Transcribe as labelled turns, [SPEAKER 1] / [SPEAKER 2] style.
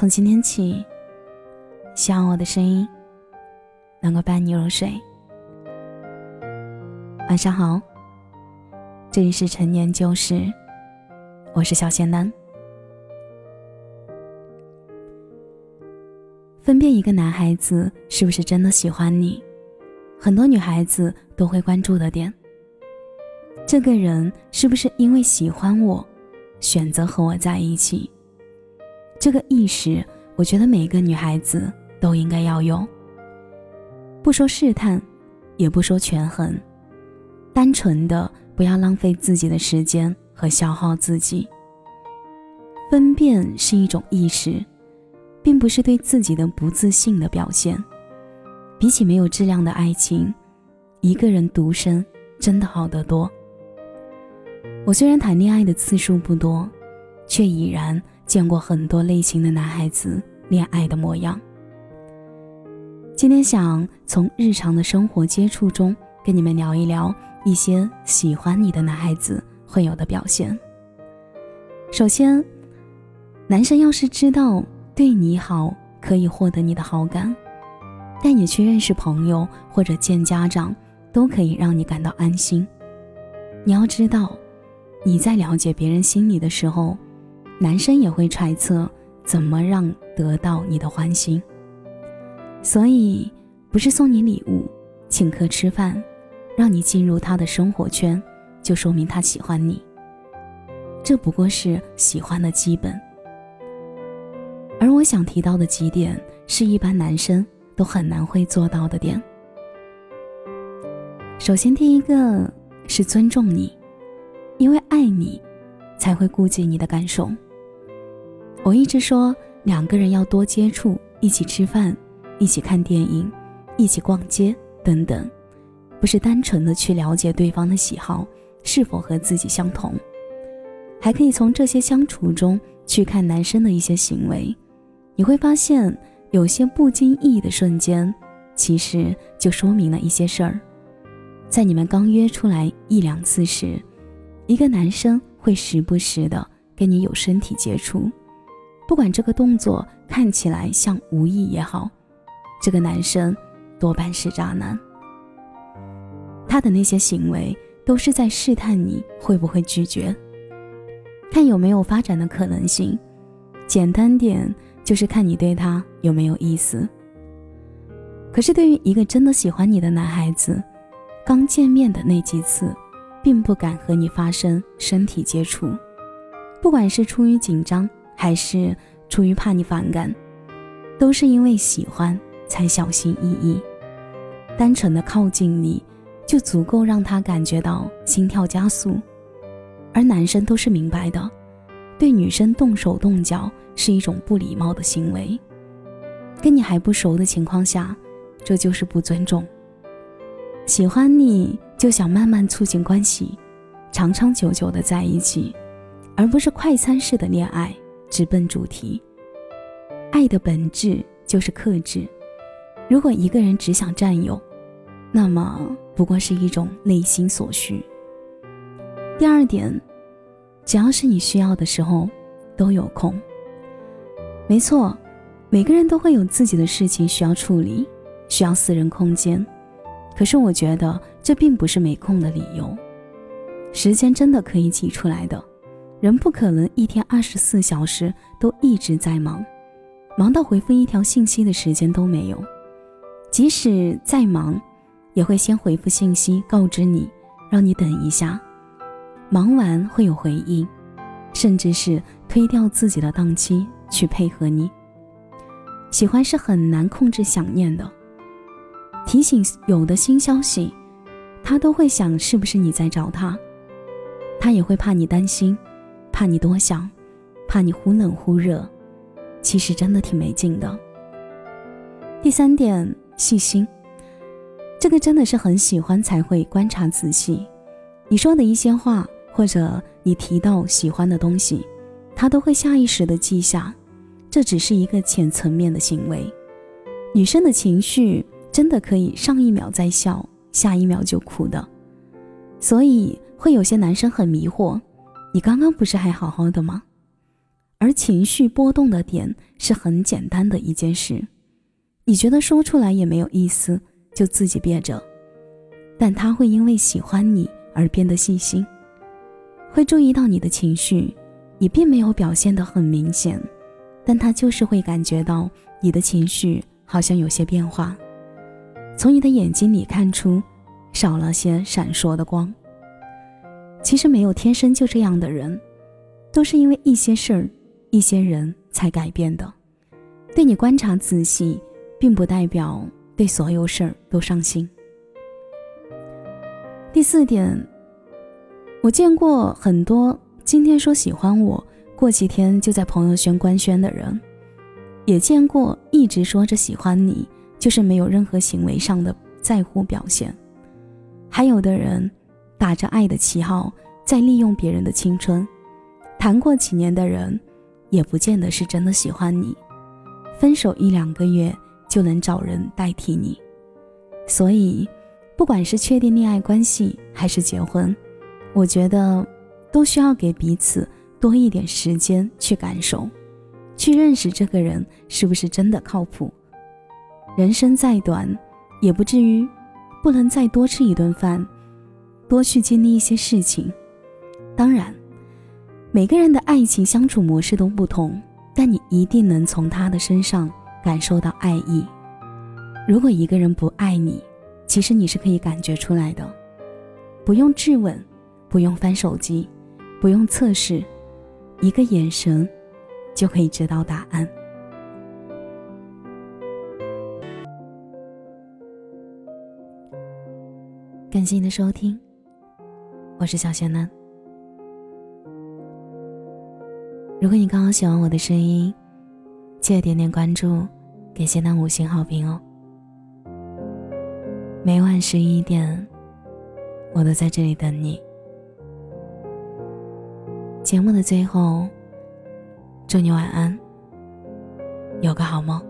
[SPEAKER 1] 从今天起，希望我的声音能够伴你入睡。晚上好，这里是陈年旧事，我是小仙男。分辨一个男孩子是不是真的喜欢你，很多女孩子都会关注的点。这个人是不是因为喜欢我，选择和我在一起？这个意识，我觉得每个女孩子都应该要有。不说试探，也不说权衡，单纯的不要浪费自己的时间和消耗自己。分辨是一种意识，并不是对自己的不自信的表现。比起没有质量的爱情，一个人独身真的好得多。我虽然谈恋爱的次数不多，却已然。见过很多类型的男孩子恋爱的模样。今天想从日常的生活接触中跟你们聊一聊一些喜欢你的男孩子会有的表现。首先，男生要是知道对你好可以获得你的好感，带你去认识朋友或者见家长，都可以让你感到安心。你要知道，你在了解别人心里的时候。男生也会揣测怎么让得到你的欢心，所以不是送你礼物、请客吃饭，让你进入他的生活圈，就说明他喜欢你。这不过是喜欢的基本。而我想提到的几点，是一般男生都很难会做到的点。首先，第一个是尊重你，因为爱你，才会顾及你的感受。我一直说，两个人要多接触，一起吃饭，一起看电影，一起逛街等等，不是单纯的去了解对方的喜好是否和自己相同，还可以从这些相处中去看男生的一些行为，你会发现有些不经意的瞬间，其实就说明了一些事儿。在你们刚约出来一两次时，一个男生会时不时的跟你有身体接触。不管这个动作看起来像无意也好，这个男生多半是渣男。他的那些行为都是在试探你会不会拒绝，看有没有发展的可能性。简单点就是看你对他有没有意思。可是对于一个真的喜欢你的男孩子，刚见面的那几次，并不敢和你发生身体接触，不管是出于紧张。还是出于怕你反感，都是因为喜欢才小心翼翼。单纯的靠近你，就足够让他感觉到心跳加速。而男生都是明白的，对女生动手动脚是一种不礼貌的行为。跟你还不熟的情况下，这就是不尊重。喜欢你就想慢慢促进关系，长长久久的在一起，而不是快餐式的恋爱。直奔主题。爱的本质就是克制。如果一个人只想占有，那么不过是一种内心所需。第二点，只要是你需要的时候，都有空。没错，每个人都会有自己的事情需要处理，需要私人空间。可是我觉得这并不是没空的理由，时间真的可以挤出来的。人不可能一天二十四小时都一直在忙，忙到回复一条信息的时间都没有。即使再忙，也会先回复信息告知你，让你等一下。忙完会有回应，甚至是推掉自己的档期去配合你。喜欢是很难控制想念的，提醒有的新消息，他都会想是不是你在找他，他也会怕你担心。怕你多想，怕你忽冷忽热，其实真的挺没劲的。第三点，细心，这个真的是很喜欢才会观察仔细。你说的一些话，或者你提到喜欢的东西，他都会下意识的记下。这只是一个浅层面的行为。女生的情绪真的可以上一秒在笑，下一秒就哭的，所以会有些男生很迷惑。你刚刚不是还好好的吗？而情绪波动的点是很简单的一件事，你觉得说出来也没有意思，就自己憋着。但他会因为喜欢你而变得细心，会注意到你的情绪，你并没有表现得很明显，但他就是会感觉到你的情绪好像有些变化，从你的眼睛里看出少了些闪烁的光。其实没有天生就这样的人，都是因为一些事儿。一些人才改变的，对你观察仔细，并不代表对所有事儿都上心。第四点，我见过很多今天说喜欢我，过几天就在朋友圈官宣的人，也见过一直说着喜欢你，就是没有任何行为上的在乎表现。还有的人打着爱的旗号在利用别人的青春，谈过几年的人。也不见得是真的喜欢你，分手一两个月就能找人代替你，所以，不管是确定恋爱关系还是结婚，我觉得都需要给彼此多一点时间去感受，去认识这个人是不是真的靠谱。人生再短，也不至于不能再多吃一顿饭，多去经历一些事情。当然。每个人的爱情相处模式都不同，但你一定能从他的身上感受到爱意。如果一个人不爱你，其实你是可以感觉出来的，不用质问，不用翻手机，不用测试，一个眼神就可以知道答案。感谢你的收听，我是小仙男。如果你刚好喜欢我的声音，记得点点关注，给谢楠五星好评哦。每晚十一点，我都在这里等你。节目的最后，祝你晚安，有个好梦。